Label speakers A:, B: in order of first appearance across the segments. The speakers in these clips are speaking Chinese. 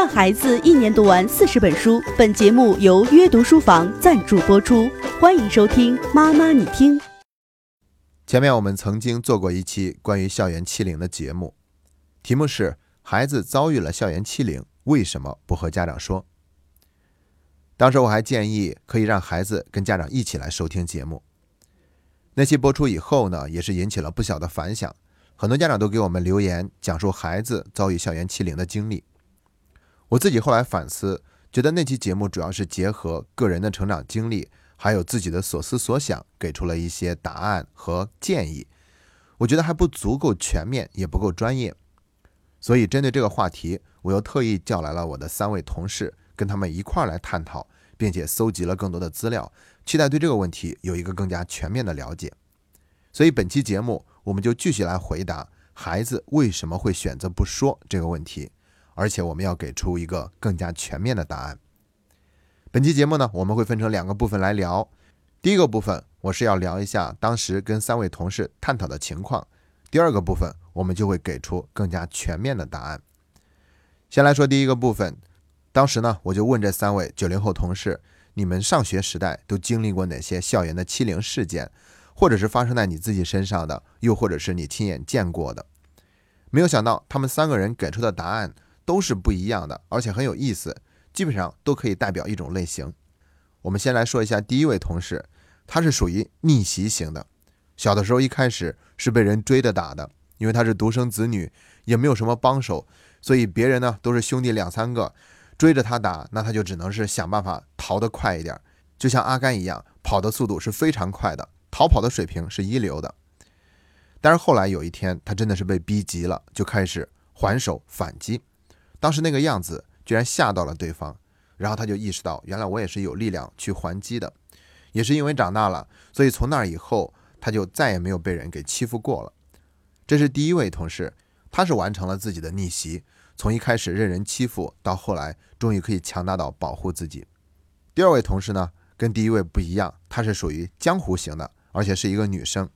A: 让孩子一年读完四十本书。本节目由约读书房赞助播出，欢迎收听《妈妈你听》。
B: 前面我们曾经做过一期关于校园欺凌的节目，题目是“孩子遭遇了校园欺凌，为什么不和家长说？”当时我还建议可以让孩子跟家长一起来收听节目。那期播出以后呢，也是引起了不小的反响，很多家长都给我们留言，讲述孩子遭遇校园欺凌的经历。我自己后来反思，觉得那期节目主要是结合个人的成长经历，还有自己的所思所想，给出了一些答案和建议。我觉得还不足够全面，也不够专业。所以针对这个话题，我又特意叫来了我的三位同事，跟他们一块儿来探讨，并且搜集了更多的资料，期待对这个问题有一个更加全面的了解。所以本期节目，我们就继续来回答孩子为什么会选择不说这个问题。而且我们要给出一个更加全面的答案。本期节目呢，我们会分成两个部分来聊。第一个部分，我是要聊一下当时跟三位同事探讨的情况；第二个部分，我们就会给出更加全面的答案。先来说第一个部分，当时呢，我就问这三位九零后同事：你们上学时代都经历过哪些校园的欺凌事件，或者是发生在你自己身上的，又或者是你亲眼见过的？没有想到，他们三个人给出的答案。都是不一样的，而且很有意思，基本上都可以代表一种类型。我们先来说一下第一位同事，他是属于逆袭型的。小的时候一开始是被人追着打的，因为他是独生子女，也没有什么帮手，所以别人呢都是兄弟两三个追着他打，那他就只能是想办法逃得快一点，就像阿甘一样，跑的速度是非常快的，逃跑的水平是一流的。但是后来有一天，他真的是被逼急了，就开始还手反击。当时那个样子居然吓到了对方，然后他就意识到，原来我也是有力量去还击的。也是因为长大了，所以从那以后他就再也没有被人给欺负过了。这是第一位同事，他是完成了自己的逆袭，从一开始任人欺负，到后来终于可以强大到保护自己。第二位同事呢，跟第一位不一样，她是属于江湖型的，而且是一个女生。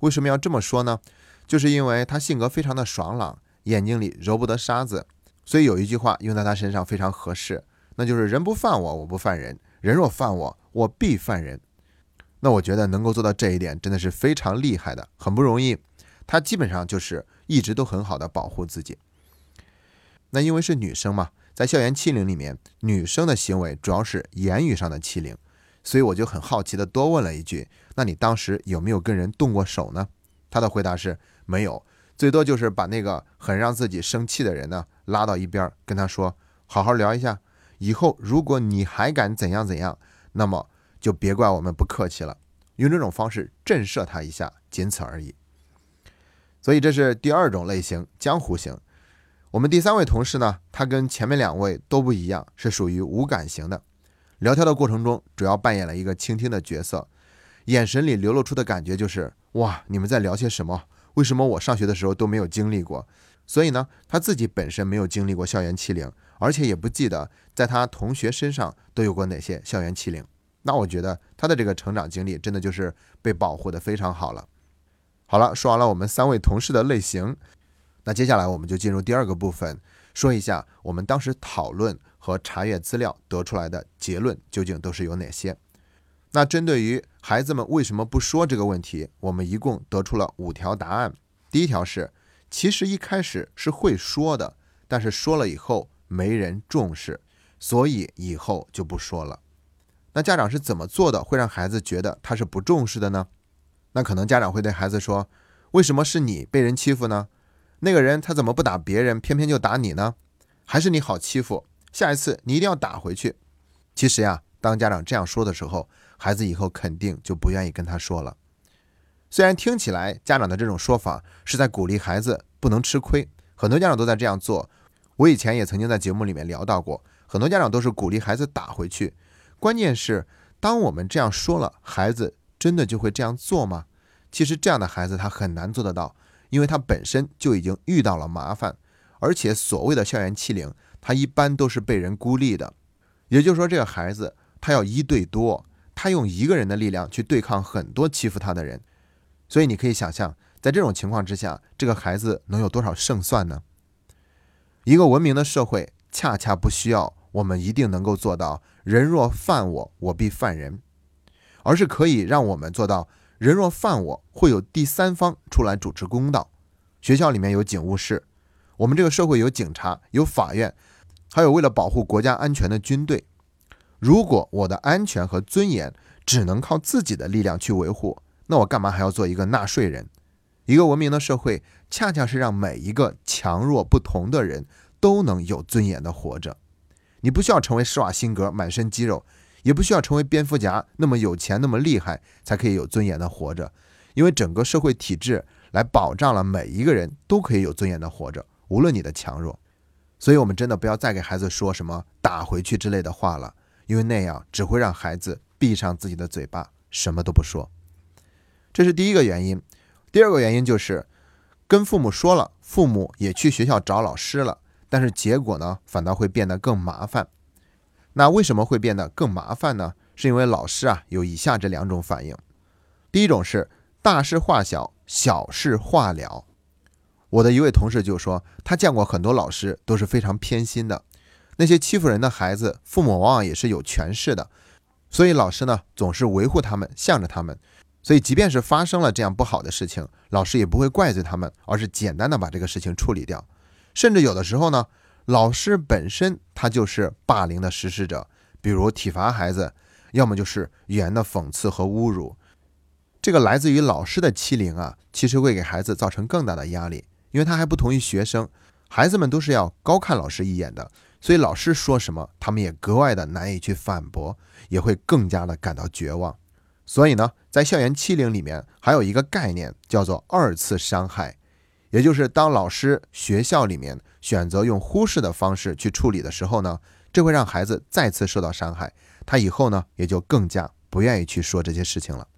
B: 为什么要这么说呢？就是因为她性格非常的爽朗，眼睛里揉不得沙子。所以有一句话用在他身上非常合适，那就是“人不犯我，我不犯人；人若犯我，我必犯人。”那我觉得能够做到这一点，真的是非常厉害的，很不容易。他基本上就是一直都很好的保护自己。那因为是女生嘛，在校园欺凌里面，女生的行为主要是言语上的欺凌，所以我就很好奇的多问了一句：“那你当时有没有跟人动过手呢？”他的回答是没有。最多就是把那个很让自己生气的人呢拉到一边，跟他说：“好好聊一下，以后如果你还敢怎样怎样，那么就别怪我们不客气了。”用这种方式震慑他一下，仅此而已。所以这是第二种类型，江湖型。我们第三位同事呢，他跟前面两位都不一样，是属于无感型的。聊天的过程中，主要扮演了一个倾听的角色，眼神里流露出的感觉就是：“哇，你们在聊些什么？”为什么我上学的时候都没有经历过？所以呢，他自己本身没有经历过校园欺凌，而且也不记得在他同学身上都有过哪些校园欺凌。那我觉得他的这个成长经历真的就是被保护的非常好了。好了，说完了我们三位同事的类型，那接下来我们就进入第二个部分，说一下我们当时讨论和查阅资料得出来的结论究竟都是有哪些。那针对于孩子们为什么不说这个问题，我们一共得出了五条答案。第一条是，其实一开始是会说的，但是说了以后没人重视，所以以后就不说了。那家长是怎么做的，会让孩子觉得他是不重视的呢？那可能家长会对孩子说：“为什么是你被人欺负呢？那个人他怎么不打别人，偏偏就打你呢？还是你好欺负？下一次你一定要打回去。”其实呀，当家长这样说的时候，孩子以后肯定就不愿意跟他说了。虽然听起来家长的这种说法是在鼓励孩子不能吃亏，很多家长都在这样做。我以前也曾经在节目里面聊到过，很多家长都是鼓励孩子打回去。关键是，当我们这样说了，孩子真的就会这样做吗？其实这样的孩子他很难做得到，因为他本身就已经遇到了麻烦，而且所谓的校园欺凌，他一般都是被人孤立的。也就是说，这个孩子他要一对多。他用一个人的力量去对抗很多欺负他的人，所以你可以想象，在这种情况之下，这个孩子能有多少胜算呢？一个文明的社会恰恰不需要我们一定能够做到“人若犯我，我必犯人”，而是可以让我们做到“人若犯我，会有第三方出来主持公道”。学校里面有警务室，我们这个社会有警察、有法院，还有为了保护国家安全的军队。如果我的安全和尊严只能靠自己的力量去维护，那我干嘛还要做一个纳税人？一个文明的社会，恰恰是让每一个强弱不同的人都能有尊严的活着。你不需要成为施瓦辛格满身肌肉，也不需要成为蝙蝠侠那么有钱那么厉害才可以有尊严的活着，因为整个社会体制来保障了每一个人都可以有尊严的活着，无论你的强弱。所以，我们真的不要再给孩子说什么“打回去”之类的话了，因为那样只会让孩子闭上自己的嘴巴，什么都不说。这是第一个原因。第二个原因就是，跟父母说了，父母也去学校找老师了，但是结果呢，反倒会变得更麻烦。那为什么会变得更麻烦呢？是因为老师啊有以下这两种反应。第一种是大事化小，小事化了。我的一位同事就说，他见过很多老师都是非常偏心的，那些欺负人的孩子，父母往往也是有权势的，所以老师呢总是维护他们，向着他们。所以，即便是发生了这样不好的事情，老师也不会怪罪他们，而是简单的把这个事情处理掉。甚至有的时候呢，老师本身他就是霸凌的实施者，比如体罚孩子，要么就是语言的讽刺和侮辱。这个来自于老师的欺凌啊，其实会给孩子造成更大的压力，因为他还不同于学生，孩子们都是要高看老师一眼的，所以老师说什么，他们也格外的难以去反驳，也会更加的感到绝望。所以呢，在校园欺凌里面还有一个概念叫做二次伤害，也就是当老师、学校里面选择用忽视的方式去处理的时候呢，这会让孩子再次受到伤害，他以后呢也就更加不愿意去说这些事情了。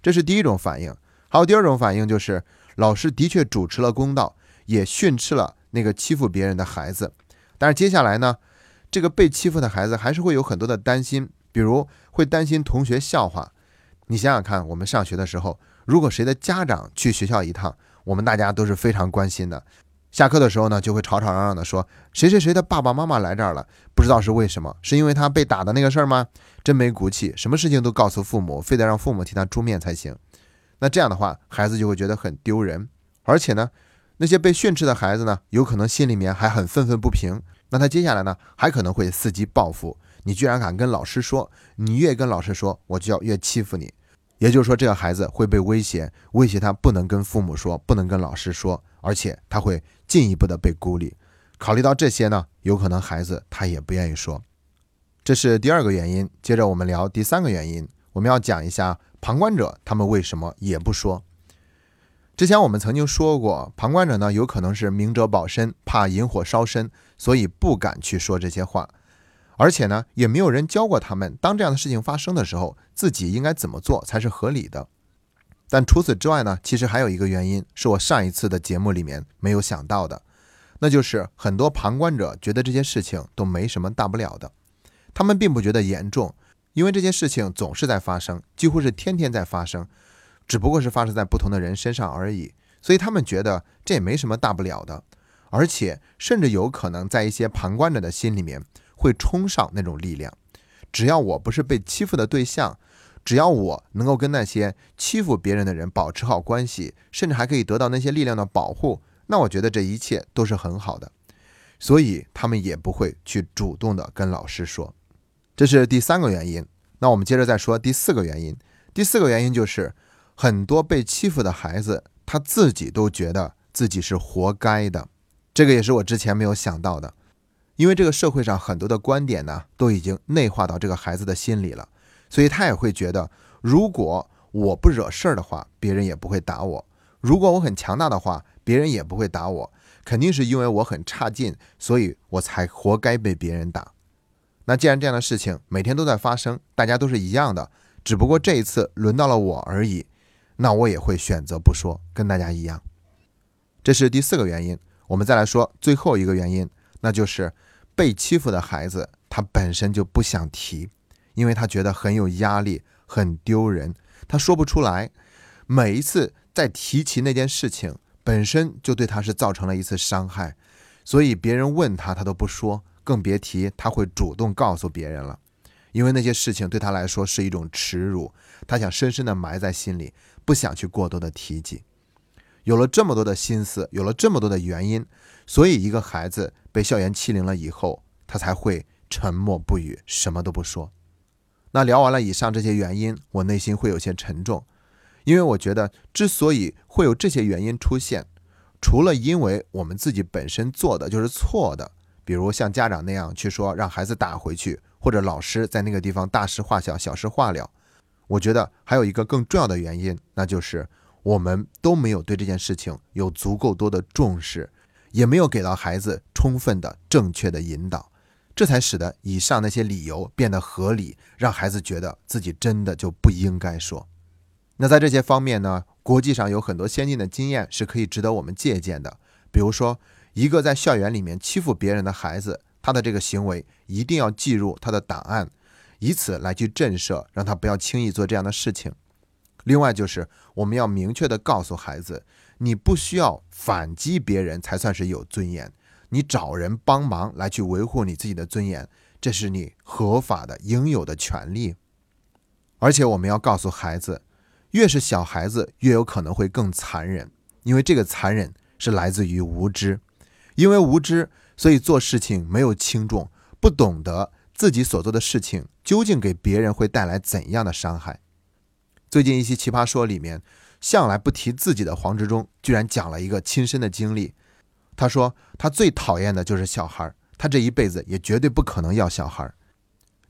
B: 这是第一种反应。还有第二种反应就是，老师的确主持了公道，也训斥了那个欺负别人的孩子，但是接下来呢，这个被欺负的孩子还是会有很多的担心，比如会担心同学笑话。你想想看，我们上学的时候，如果谁的家长去学校一趟，我们大家都是非常关心的。下课的时候呢，就会吵吵嚷嚷的说谁谁谁的爸爸妈妈来这儿了，不知道是为什么，是因为他被打的那个事儿吗？真没骨气，什么事情都告诉父母，非得让父母替他出面才行。那这样的话，孩子就会觉得很丢人，而且呢，那些被训斥的孩子呢，有可能心里面还很愤愤不平。那他接下来呢，还可能会伺机报复。你居然敢跟老师说，你越跟老师说，我就要越欺负你。也就是说，这个孩子会被威胁，威胁他不能跟父母说，不能跟老师说，而且他会进一步的被孤立。考虑到这些呢，有可能孩子他也不愿意说。这是第二个原因。接着我们聊第三个原因，我们要讲一下旁观者他们为什么也不说。之前我们曾经说过，旁观者呢有可能是明哲保身，怕引火烧身，所以不敢去说这些话。而且呢，也没有人教过他们，当这样的事情发生的时候，自己应该怎么做才是合理的。但除此之外呢，其实还有一个原因，是我上一次的节目里面没有想到的，那就是很多旁观者觉得这些事情都没什么大不了的，他们并不觉得严重，因为这些事情总是在发生，几乎是天天在发生，只不过是发生在不同的人身上而已，所以他们觉得这也没什么大不了的，而且甚至有可能在一些旁观者的心里面。会冲上那种力量，只要我不是被欺负的对象，只要我能够跟那些欺负别人的人保持好关系，甚至还可以得到那些力量的保护，那我觉得这一切都是很好的。所以他们也不会去主动的跟老师说，这是第三个原因。那我们接着再说第四个原因。第四个原因就是很多被欺负的孩子他自己都觉得自己是活该的，这个也是我之前没有想到的。因为这个社会上很多的观点呢，都已经内化到这个孩子的心里了，所以他也会觉得，如果我不惹事儿的话，别人也不会打我；如果我很强大的话，别人也不会打我。肯定是因为我很差劲，所以我才活该被别人打。那既然这样的事情每天都在发生，大家都是一样的，只不过这一次轮到了我而已，那我也会选择不说，跟大家一样。这是第四个原因。我们再来说最后一个原因。那就是被欺负的孩子，他本身就不想提，因为他觉得很有压力、很丢人，他说不出来。每一次在提起那件事情，本身就对他是造成了一次伤害，所以别人问他，他都不说，更别提他会主动告诉别人了。因为那些事情对他来说是一种耻辱，他想深深的埋在心里，不想去过多的提及。有了这么多的心思，有了这么多的原因，所以一个孩子被校园欺凌了以后，他才会沉默不语，什么都不说。那聊完了以上这些原因，我内心会有些沉重，因为我觉得之所以会有这些原因出现，除了因为我们自己本身做的就是错的，比如像家长那样去说让孩子打回去，或者老师在那个地方大事化小、小事化了，我觉得还有一个更重要的原因，那就是。我们都没有对这件事情有足够多的重视，也没有给到孩子充分的正确的引导，这才使得以上那些理由变得合理，让孩子觉得自己真的就不应该说。那在这些方面呢，国际上有很多先进的经验是可以值得我们借鉴的。比如说，一个在校园里面欺负别人的孩子，他的这个行为一定要记入他的档案，以此来去震慑，让他不要轻易做这样的事情。另外就是我们要明确的告诉孩子，你不需要反击别人才算是有尊严，你找人帮忙来去维护你自己的尊严，这是你合法的应有的权利。而且我们要告诉孩子，越是小孩子越有可能会更残忍，因为这个残忍是来自于无知，因为无知，所以做事情没有轻重，不懂得自己所做的事情究竟给别人会带来怎样的伤害。最近一期《奇葩说》里面，向来不提自己的黄志忠居然讲了一个亲身的经历。他说他最讨厌的就是小孩儿，他这一辈子也绝对不可能要小孩儿。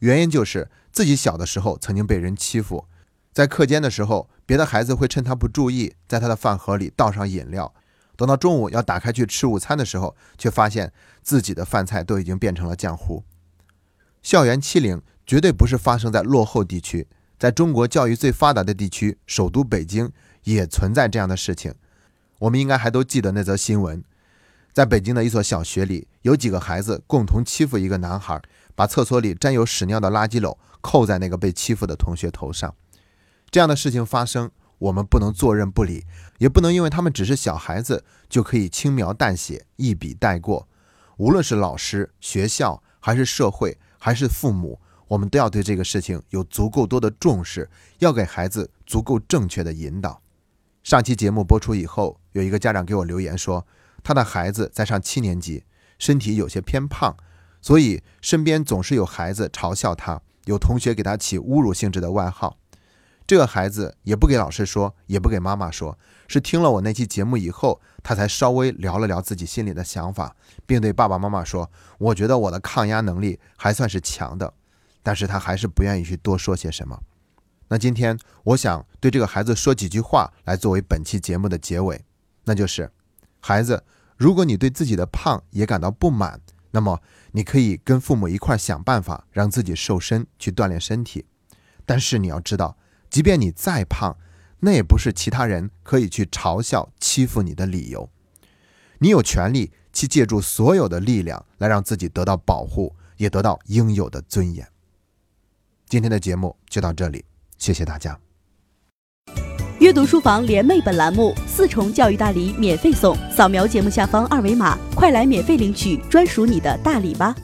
B: 原因就是自己小的时候曾经被人欺负，在课间的时候，别的孩子会趁他不注意，在他的饭盒里倒上饮料。等到中午要打开去吃午餐的时候，却发现自己的饭菜都已经变成了浆糊。校园欺凌绝对不是发生在落后地区。在中国教育最发达的地区，首都北京也存在这样的事情。我们应该还都记得那则新闻：在北京的一所小学里，有几个孩子共同欺负一个男孩，把厕所里沾有屎尿的垃圾篓扣在那个被欺负的同学头上。这样的事情发生，我们不能坐认不理，也不能因为他们只是小孩子就可以轻描淡写、一笔带过。无论是老师、学校，还是社会，还是父母。我们都要对这个事情有足够多的重视，要给孩子足够正确的引导。上期节目播出以后，有一个家长给我留言说，他的孩子在上七年级，身体有些偏胖，所以身边总是有孩子嘲笑他，有同学给他起侮辱性质的外号。这个孩子也不给老师说，也不给妈妈说，是听了我那期节目以后，他才稍微聊了聊自己心里的想法，并对爸爸妈妈说：“我觉得我的抗压能力还算是强的。”但是他还是不愿意去多说些什么。那今天我想对这个孩子说几句话，来作为本期节目的结尾，那就是：孩子，如果你对自己的胖也感到不满，那么你可以跟父母一块想办法让自己瘦身，去锻炼身体。但是你要知道，即便你再胖，那也不是其他人可以去嘲笑、欺负你的理由。你有权利去借助所有的力量来让自己得到保护，也得到应有的尊严。今天的节目就到这里，谢谢大家。
A: 阅读书房联袂本栏目四重教育大礼免费送，扫描节目下方二维码，快来免费领取专属你的大礼吧。